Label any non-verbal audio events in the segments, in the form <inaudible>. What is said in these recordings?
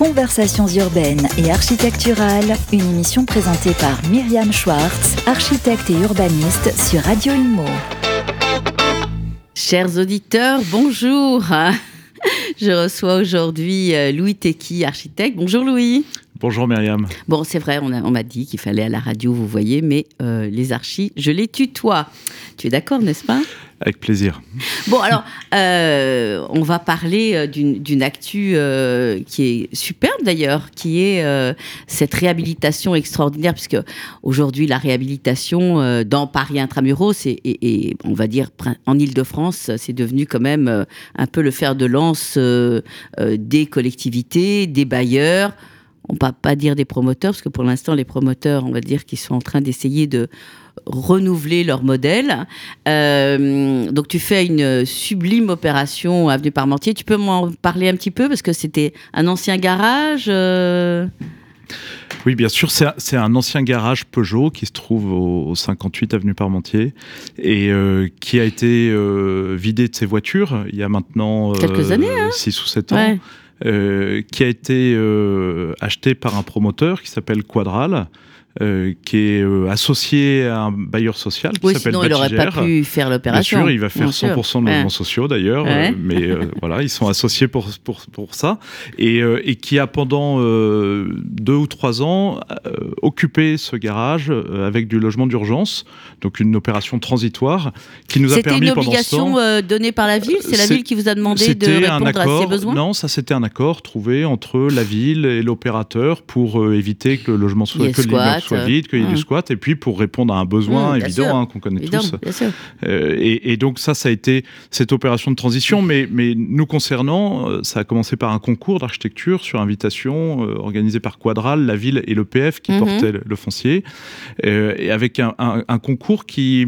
Conversations urbaines et architecturales, une émission présentée par Myriam Schwartz, architecte et urbaniste sur Radio Imo. Chers auditeurs, bonjour. <laughs> Je reçois aujourd'hui euh, Louis Tequi, architecte. Bonjour Louis. Bonjour Myriam. Bon, c'est vrai, on m'a dit qu'il fallait à la radio, vous voyez, mais euh, les archis, je les tutoie. Tu es d'accord, n'est-ce pas? Avec plaisir. Bon, alors, euh, on va parler euh, d'une actu euh, qui est superbe d'ailleurs, qui est cette réhabilitation extraordinaire, puisque aujourd'hui, la réhabilitation dans Paris intramuros et, et, on va dire en Ile-de-France, c'est devenu quand même un peu le fer de lance des collectivités, des bailleurs on ne va pas dire des promoteurs, parce que pour l'instant, les promoteurs, on va dire qu'ils sont en train d'essayer de renouveler leur modèle. Euh, donc tu fais une sublime opération avenue Parmentier. Tu peux m'en parler un petit peu parce que c'était un ancien garage. Euh oui, bien sûr, c'est un ancien garage Peugeot qui se trouve au, 58 avenue Parmentier et euh, qui a été vidé de ses voitures il y a maintenant quelques années, 6 hein ou 7 ans. Qui a été acheté par un promoteur qui s'appelle Quadral, euh, qui est euh, associé à un bailleur social qui oui, s'appelle sinon il n'aurait pas pu faire l'opération. Bien sûr, il va faire 100% de logements sociaux d'ailleurs, euh, mais <laughs> voilà, ils sont associés pour, pour, pour ça, et, et, qui a pendant deux ou trois ans occupé ce garage avec du logement d'urgence, donc une opération transitoire qui nous a permis pendant C'était une obligation donnée par la ville C'est la ville qui vous a demandé de répondre accord, à besoins Non, ça c'était un accord trouvé entre la ville et l'opérateur pour éviter que le logement soit que soit vide, qu'il y ait du squat, et puis pour répondre à un besoin mmh, évident hein, qu'on connaît tous. Euh, et, donc ça, ça a été cette opération de transition, mais, mais nous concernant, euh, ça a commencé par un concours d'architecture sur invitation euh, organisé par Quadral, la ville et l'EPF qui mmh. portaient le, foncier, et avec un concours qui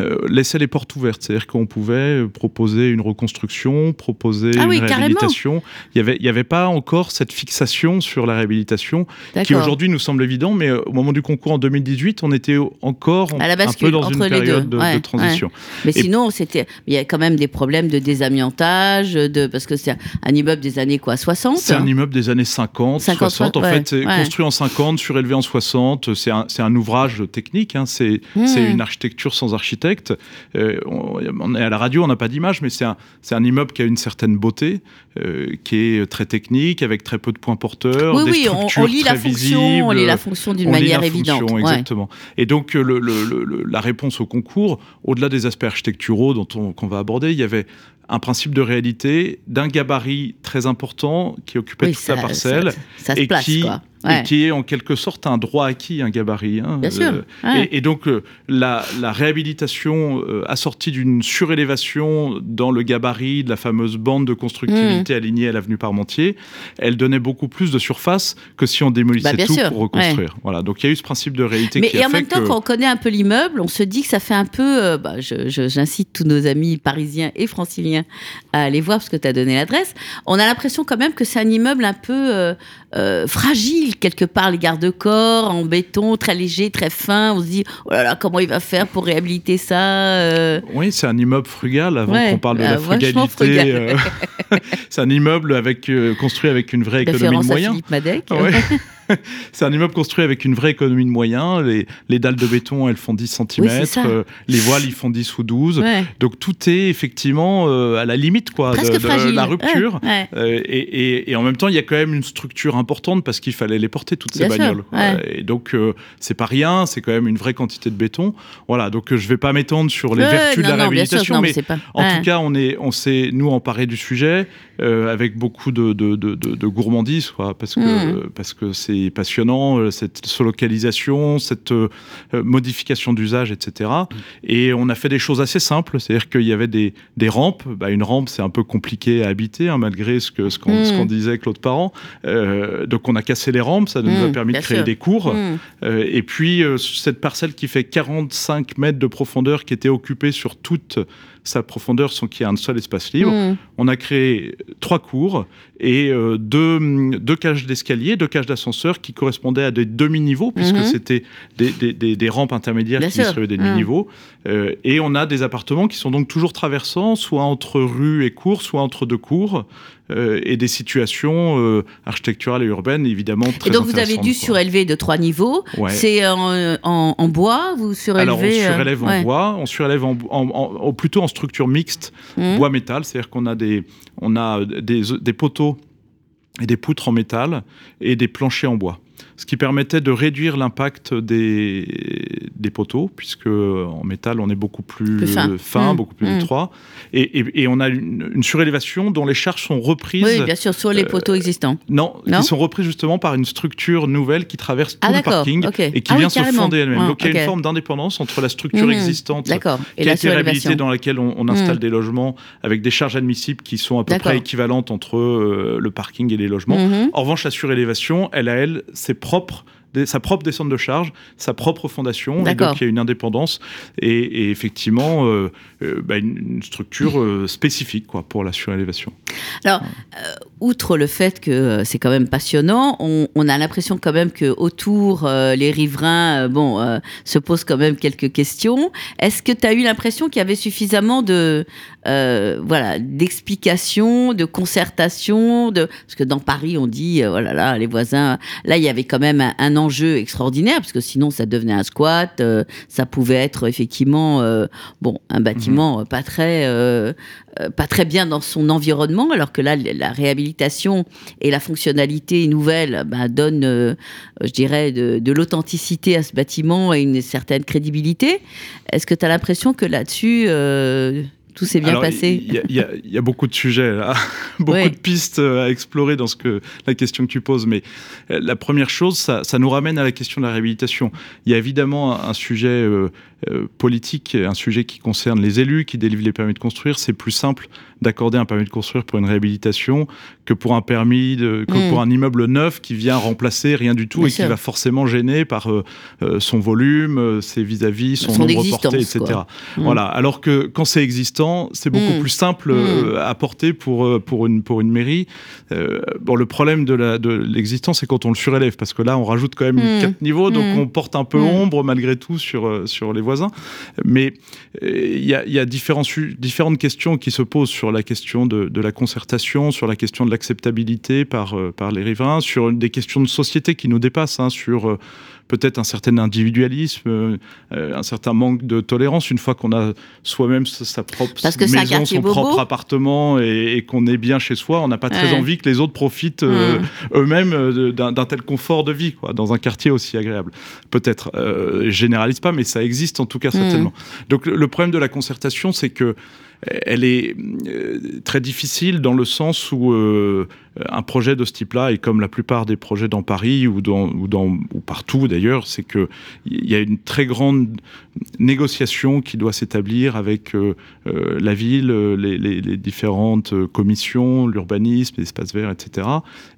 euh, laisser les portes ouvertes. C'est-à-dire qu'on pouvait proposer une reconstruction, proposer ah une réhabilitation. Il n'y avait, il y avait pas encore cette fixation sur la réhabilitation qui aujourd'hui nous semble évident, mais au moment du concours en 2018, on était encore un peu dans une période de, transition. Mais sinon, c'était, il y a quand même des problèmes de désamiantage, de, parce que c'est un immeuble des années quoi, 60 C'est un immeuble des années 50, 60. En fait, c'est construit en 50, surélevé en 60. C'est un, un, ouvrage technique. Hein. C'est mmh. une architecture sans architecte euh, on, est à la radio, on n'a pas d'image, mais c'est un, un, immeuble qui a une certaine beauté, euh, qui est très technique, avec très peu de points porteurs, oui, des oui, structures on, lit très la fonction, on lit la fonction d'une manière évidente. Exactement. Et donc, le, la réponse au concours, au-delà des aspects architecturaux dont on, qu'on va aborder, il y avait un principe de réalité d'un gabarit très important qui occupait toute la parcelle et qui quoi et qui est en quelque sorte un droit acquis, un gabarit. Hein, Bien sûr. Euh, et, donc euh, la, réhabilitation euh, assortie d'une surélévation dans le gabarit de la fameuse bande de constructibilité mmh. alignée à l'avenue Parmentier, elle donnait beaucoup plus de surface que si on démolissait bah, tout pour reconstruire. Voilà. Donc il y a eu ce principe de réalité. Mais qui et en même temps, quand on connaît un peu l'immeuble, on se dit que ça fait un peu. Bah, j'incite tous nos amis parisiens et franciliens à aller voir parce que tu as donné l'adresse. On a l'impression quand même que c'est un immeuble un peu fragile quelque part les garde-corps en béton, très léger, très fin. On se dit, oh là là, comment il va faire pour réhabiliter ça euh? Oui, c'est un immeuble frugal avant qu'on parle de la bah, frugalité. Euh, <laughs> c'est un immeuble avec, euh, construit avec une vraie économie de moyens. Philippe Madec. <laughs> <laughs> c'est un immeuble construit avec une vraie économie de moyens. Les, dalles de béton, elles font 10 cm. Euh, les voiles, ils font 10 ou 12. Donc tout est effectivement euh, à la limite quoi, de, la rupture. Euh, et, en même temps, il y a quand même une structure importante parce qu'il fallait les porter, toutes ces bagnoles. Et donc, c'est pas rien, c'est quand même une vraie quantité de béton. Voilà, donc je vais pas m'étendre sur les vertus de la réhabilitation, mais, en tout cas, on s'est, on s'est nous, emparé du sujet avec beaucoup de, de, gourmandise, quoi, parce que, mmh. parce que c'est passionnant, euh, cette localisation, cette euh, modification d'usage, etc. Et on a fait des choses assez simples, c'est-à-dire qu'il y avait des, des rampes. Bah, une rampe, c'est un peu compliqué à habiter, hein, malgré ce qu'on ce qu'on mm. disait Claude Parent. Euh, donc on a cassé les rampes, ça nous a mm, permis de créer des cours. Mm. et puis cette parcelle qui fait 45 mètres de profondeur, qui était occupée sur toute sa profondeur sans qu'il y ait un seul espace libre. Hmm. On a créé trois cours et euh, deux, deux cages d'escalier, deux cages d'ascenseur qui correspondaient à des demi-niveaux, puisque mhm. c'était des, rampes intermédiaires qui seraient des demi-niveaux. Euh, et on a des appartements qui sont donc toujours traversants, soit entre rue et cours, soit entre deux cours. Euh, et des situations euh, architecturales et urbaines évidemment très Et donc vous avez dû surélever de trois niveaux. C'est en, bois vous surélevez Alors on surélève en bois, on surélève en, plutôt en structure mixte, mmh. bois-métal, c'est-à-dire qu'on a des on a des, des poteaux et des poutres en métal et des planchers en bois ce qui permettait de réduire l'impact des, des poteaux, puisque en métal, on est beaucoup plus, fin, mmh. beaucoup plus mmh. étroit. Et, et, on a une, surélévation dont les charges sont reprises. Oui, bien sûr, sur les euh, poteaux existants. Non, qui sont reprises justement par une structure nouvelle qui traverse tout ah, le parking et qui ah vient se fonder elle-même. Donc il y a une forme d'indépendance entre la structure mmh. existante et qui a été réhabilitée, dans laquelle on, installe des logements avec des charges admissibles qui sont à peu près équivalentes entre euh, le parking et les logements. En revanche, la surélévation, elle a, elle, c'est propre sa propre descente de charge, sa propre fondation, et donc il y a une indépendance et, effectivement euh, euh, bah, une, structure euh, spécifique quoi, pour la surélévation. Alors, outre le fait que c'est quand même passionnant, on, a l'impression quand même que autour les riverains bon, se posent quand même quelques questions. Est-ce que tu as eu l'impression qu'il y avait suffisamment de voilà d'explications, de concertation, de parce que dans Paris on dit voilà oh là les voisins, là il y avait quand même un, un enjeu extraordinaire, parce que sinon ça devenait un squat, euh, ça pouvait être effectivement euh, bon un bâtiment mhm. pas très euh, pas très bien dans son environnement, alors que là la réhabilitation et la fonctionnalité nouvelle bah, donnent, je dirais, de, de l'authenticité à ce bâtiment et une certaine crédibilité. Est-ce que tu as l'impression que là-dessus tout s'est bien passé? Il y, a beaucoup de sujets, <laughs> beaucoup de pistes à explorer dans ce que, la question que tu poses. Mais euh, la première chose, ça, nous ramène à la question de la réhabilitation. Il y a évidemment un sujet euh, euh, politique, un sujet qui concerne les élus qui délivrent les permis de construire. C'est plus simple d'accorder un permis de construire pour une réhabilitation que pour un permis, de, que mm. pour un immeuble neuf qui vient remplacer rien du tout et qui va forcément gêner par son volume, ses vis-à-vis, son, nombre porté, etc. Mm. Voilà. Alors que quand c'est existant, c'est beaucoup hmm. plus simple euh, à porter pour, euh, pour, une, pour une mairie. Euh, bon, le problème de l'existence, de c'est quand on le surélève, parce que là, on rajoute quand même hmm. quatre niveaux, donc on porte un peu ombre malgré tout sur, sur les voisins. Mais il y a, y a différentes questions qui se posent sur la question de, de la concertation, sur la question de l'acceptabilité par, par les riverains, sur des questions de société qui nous dépassent, hein, sur peut-être un certain individualisme, euh, un certain manque de tolérance une fois qu'on a soi-même sa propre maison, son propre appartement et, qu'on est bien chez soi. On n'a pas très envie que les autres profitent euh, mmh. eux-mêmes euh, d'un tel confort de vie quoi, dans un quartier aussi agréable. Peut-être, je généralise pas, mais ça existe en tout cas mmh. certainement. Donc le problème de la concertation, c'est que elle est très difficile dans le sens où un projet de ce type-là, et comme la plupart des projets dans Paris ou, dans, ou, partout d'ailleurs, c'est qu'il y a une très grande négociation qui doit s'établir avec euh, euh, la ville, les, différentes commissions, l'urbanisme, l'espace vert, etc.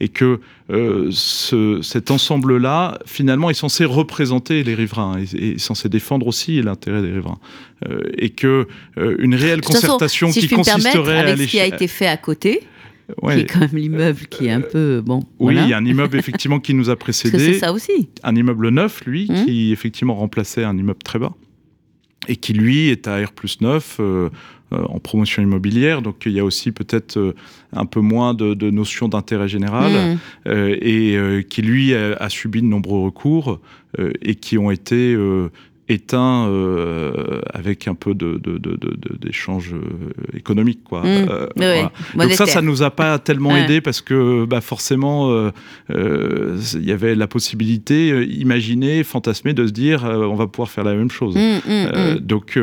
Et que euh, ce, cet ensemble-là, finalement, est censé représenter les riverains et, est censé défendre aussi l'intérêt des riverains. et réelle si qui consisterait avec à ce qui a été fait à côté, Ouais. qui est quand même l'immeuble qui est un peu bon. Oui, il y a un immeuble effectivement qui nous a <laughs> précédé. c'est ça aussi. Un immeuble neuf, lui, hum. qui effectivement remplaçait un immeuble très bas et qui lui est à R plus 9 euh, euh, en promotion immobilière. Donc il y a aussi peut-être euh, un peu moins de, de notion d'intérêt général hum. et qui lui a, a, subi de nombreux recours et qui ont été éteint euh, avec un peu d'échanges de, de, euh, économiques quoi. Mmh. Euh, Donc ça, ça nous a pas <laughs> tellement aidé parce que bah, forcément il y avait la possibilité, imaginer, fantasmer, de se dire on va pouvoir faire la même chose. Mmh, mmh, donc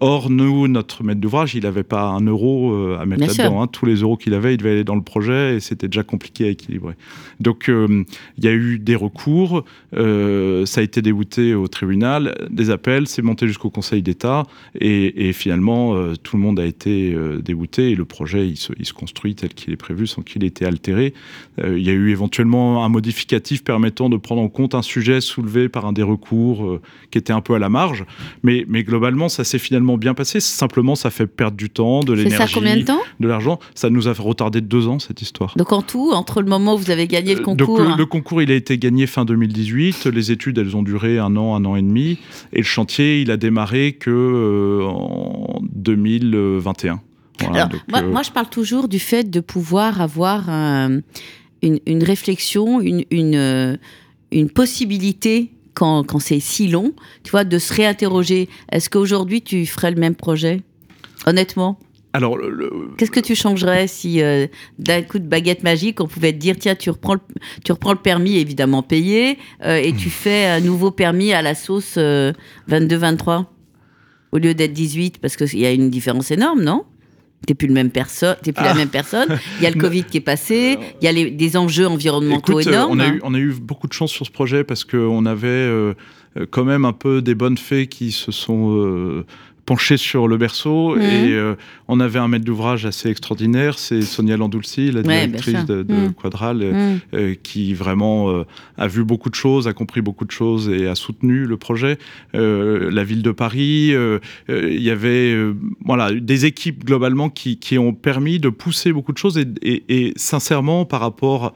or nous, notre maître d'ouvrage, il n'avait pas un euro à mettre là-dedans. Hein. Tous les euros qu'il avait, il devait aller dans le projet et c'était déjà compliqué à équilibrer. Donc il y a eu des recours, ça a été débouté au tribunal final, des appels, c'est monté jusqu'au Conseil d'État et, finalement, euh, tout le monde a été euh, dégoûté et le projet, il se, il se construit tel qu'il est prévu sans qu'il ait été altéré. il y a eu éventuellement un modificatif permettant de prendre en compte un sujet soulevé par un des recours qui était un peu à la marge, mais, mais globalement, ça s'est finalement bien passé. Simplement, ça fait perdre du temps, de l'énergie, de l'argent. Ça nous a retardé deux ans, cette histoire. Donc en tout, entre le moment où vous avez gagné le concours... Donc, le, concours, il a été gagné fin 2018. Les études, elles ont duré un an, un an et demi. Et le chantier, il a démarré que euh, en 2021. Alors, euh, moi, je parle toujours du fait de pouvoir avoir une, réflexion, une, une, une possibilité quand, quand c'est si long, tu vois, de se réinterroger. Est-ce qu'aujourd'hui, tu ferais le même projet? Honnêtement alors, qu'est-ce que tu changerais si euh, d'un coup de baguette magique, on pouvait te dire tiens, tu reprends le, tu reprends le permis évidemment payé euh, et tu hmm. fais un nouveau permis à la sauce 22-23 euh, au lieu d'être 18 parce qu'il y a une différence énorme, non? T'es plus, le même personne, plus la ah. même personne. Il y a le <laughs> Covid qui est passé. Il y a des enjeux environnementaux énormes. On a, eu, on a, eu, beaucoup de chance sur ce projet parce qu'on avait quand même un peu des bonnes fées qui se sont penché sur le berceau mmh. et euh, on avait un maître d'ouvrage assez extraordinaire, c'est Sonia Landulci, la directrice de, de mmh. Quadral, euh, mmh. euh, qui vraiment a vu beaucoup de choses, a compris beaucoup de choses et a soutenu le projet. la ville de Paris, il y avait voilà des équipes globalement qui, qui, ont permis de pousser beaucoup de choses et, et, et sincèrement par rapport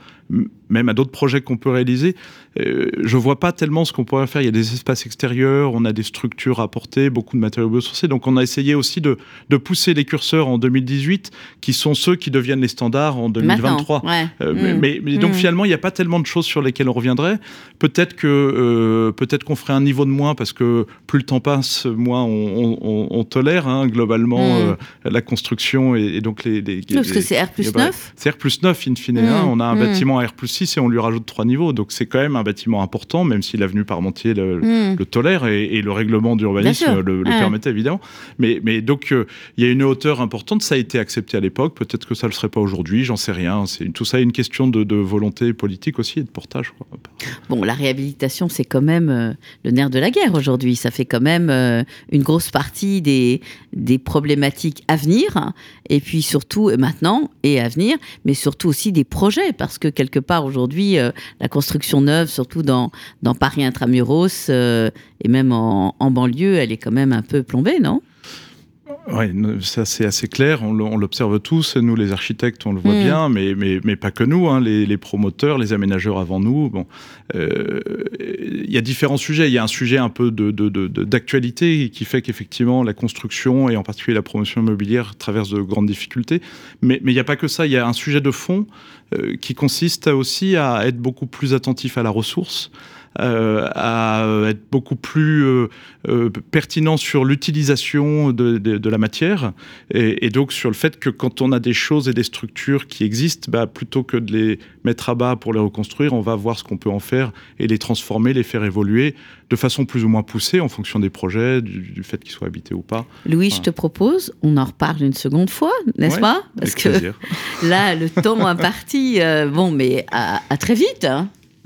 même à d'autres projets qu'on peut réaliser, euh, je vois pas tellement ce qu'on pourrait faire. Il y a des espaces extérieurs, on a des structures à apporter, beaucoup de matériaux biosourcés. Donc on a essayé aussi de, de, pousser les curseurs en 2018, qui sont ceux qui deviennent les standards en 2023. Euh, mmh. mais, donc mmh. finalement, il n'y a pas tellement de choses sur lesquelles on reviendrait. Peut-être que euh, peut-être qu'on ferait un niveau de moins parce que plus le temps passe, moins on, tolère hein, globalement mmh. la construction et, donc les, les, Parce que c'est R plus 9 C'est R plus 9 in fine. Hein. on a un bâtiment R plus 6 et on lui rajoute trois niveaux. Donc c'est quand même un bâtiment important, même si l'avenue Parmentier le, hmm. le tolère et, le règlement d'urbanisme le, permettait évidemment. Mais, mais donc euh, il y a une hauteur importante, ça a été accepté à l'époque, peut-être que ça ne le serait pas aujourd'hui, j'en sais rien. C'est tout ça est une question de, volonté politique aussi et de portage. Bon, la réhabilitation, c'est quand même euh, le nerf de la guerre aujourd'hui. Ça fait quand même euh, une grosse partie des, des problématiques à venir, et puis surtout maintenant et à venir, mais surtout aussi des projets, parce que quelque part aujourd'hui, la construction neuve, surtout dans, Paris intramuros euh, et même en, banlieue, elle est quand même un peu plombée, non? Oui, ça c'est assez clair, on l'observe tous, nous les architectes on le voit mm. bien, mais, mais, mais, pas que nous, hein, les, promoteurs, les aménageurs avant nous. Bon, euh, il y a différents sujets, il y a un sujet un peu d'actualité de, de, qui fait qu'effectivement la construction et en particulier la promotion immobilière traverse de grandes difficultés, mais il n'y a pas que ça, il y a un sujet de fond euh, qui consiste aussi à être beaucoup plus attentif à la ressource, à être beaucoup plus euh, pertinent sur l'utilisation de, la matière et, donc sur le fait que quand on a des choses et des structures qui existent, bah, plutôt que de les mettre à bas pour les reconstruire, on va voir ce qu'on peut en faire et les transformer, les faire évoluer de façon plus ou moins poussée en fonction des projets, du, fait qu'ils soient habités ou pas. Louis, je te propose, on en reparle une seconde fois, n'est-ce pas? Parce que <laughs> là, le temps imparti, euh, bon, mais à, très vite. Hein.